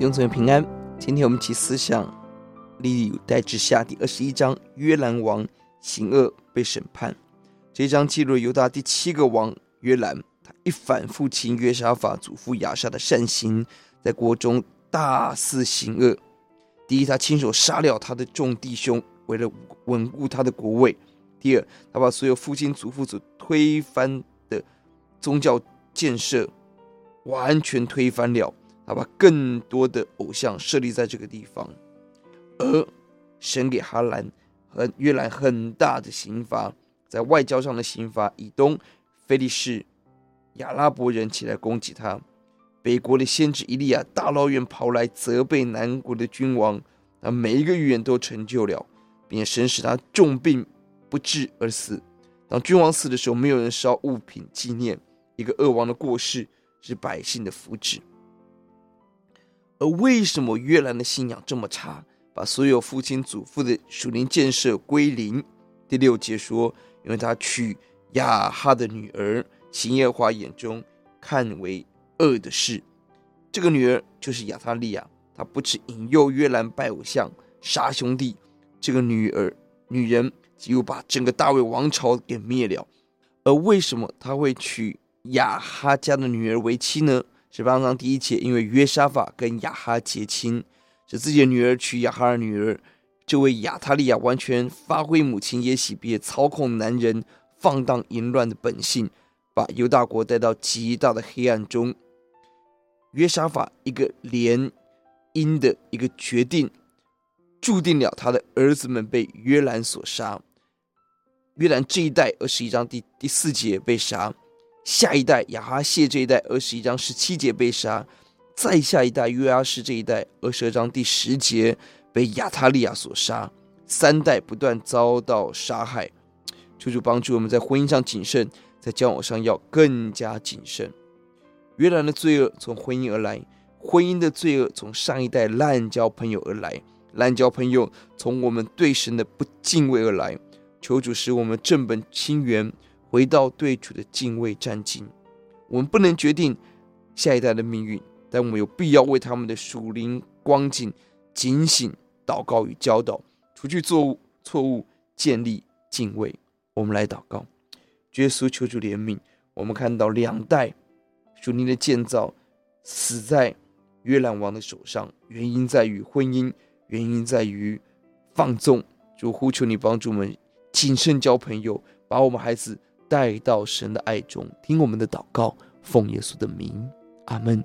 弟兄姊妹平安。今天我们一起思想历历代志下第二十一章，约兰王行恶被审判。这一章记录了犹大第七个王约兰，他一反父亲约沙法祖父亚沙的善行，在国中大肆行恶。第一，他亲手杀了他的众弟兄，为了稳固他的国位；第二，他把所有父亲祖父所推翻的宗教建设完全推翻了。他把更多的偶像设立在这个地方，而神给哈兰和约兰很大的刑罚，在外交上的刑罚，以东菲利士亚拉伯人起来攻击他，北国的先知以利亚大老远跑来责备南国的君王，那每一个预言都成就了，并且神使他重病不治而死。当君王死的时候，没有人烧物品纪念，一个恶王的过世是百姓的福祉。而为什么约兰的信仰这么差，把所有父亲祖父的属灵建设归零？第六节说，因为他娶亚哈的女儿，行耶华眼中看为恶的事。这个女儿就是亚他利亚，她不止引诱约兰拜偶像、杀兄弟，这个女儿女人几乎把整个大卫王朝给灭了。而为什么他会娶亚哈家的女儿为妻呢？十八章第一节，因为约沙法跟亚哈结亲，使自己的女儿娶亚哈的女儿。这位亚他利亚完全发挥母亲耶洗别操控男人、放荡淫乱的本性，把犹大国带到极大的黑暗中。约沙法一个联姻的一个决定，注定了他的儿子们被约兰所杀。约兰这一代，二十一章第第四节被杀。下一代亚哈谢这一代，二十一章十七节被杀；再下一代约阿施这一代，二十二章第十节被亚他利亚所杀。三代不断遭到杀害。求主帮助我们在婚姻上谨慎，在交往上要更加谨慎。约兰的罪恶从婚姻而来，婚姻的罪恶从上一代滥交朋友而来，滥交朋友从我们对神的不敬畏而来。求主使我们正本清源。回到对主的敬畏战兢，我们不能决定下一代的命运，但我们有必要为他们的属灵光景警醒、祷告与教导，除去错误、错误，建立敬畏。我们来祷告，耶稣求主怜悯。我们看到两代属灵的建造死在约兰王的手上，原因在于婚姻，原因在于放纵。主呼求你帮助我们谨慎交朋友，把我们孩子。带到神的爱中，听我们的祷告，奉耶稣的名，阿门。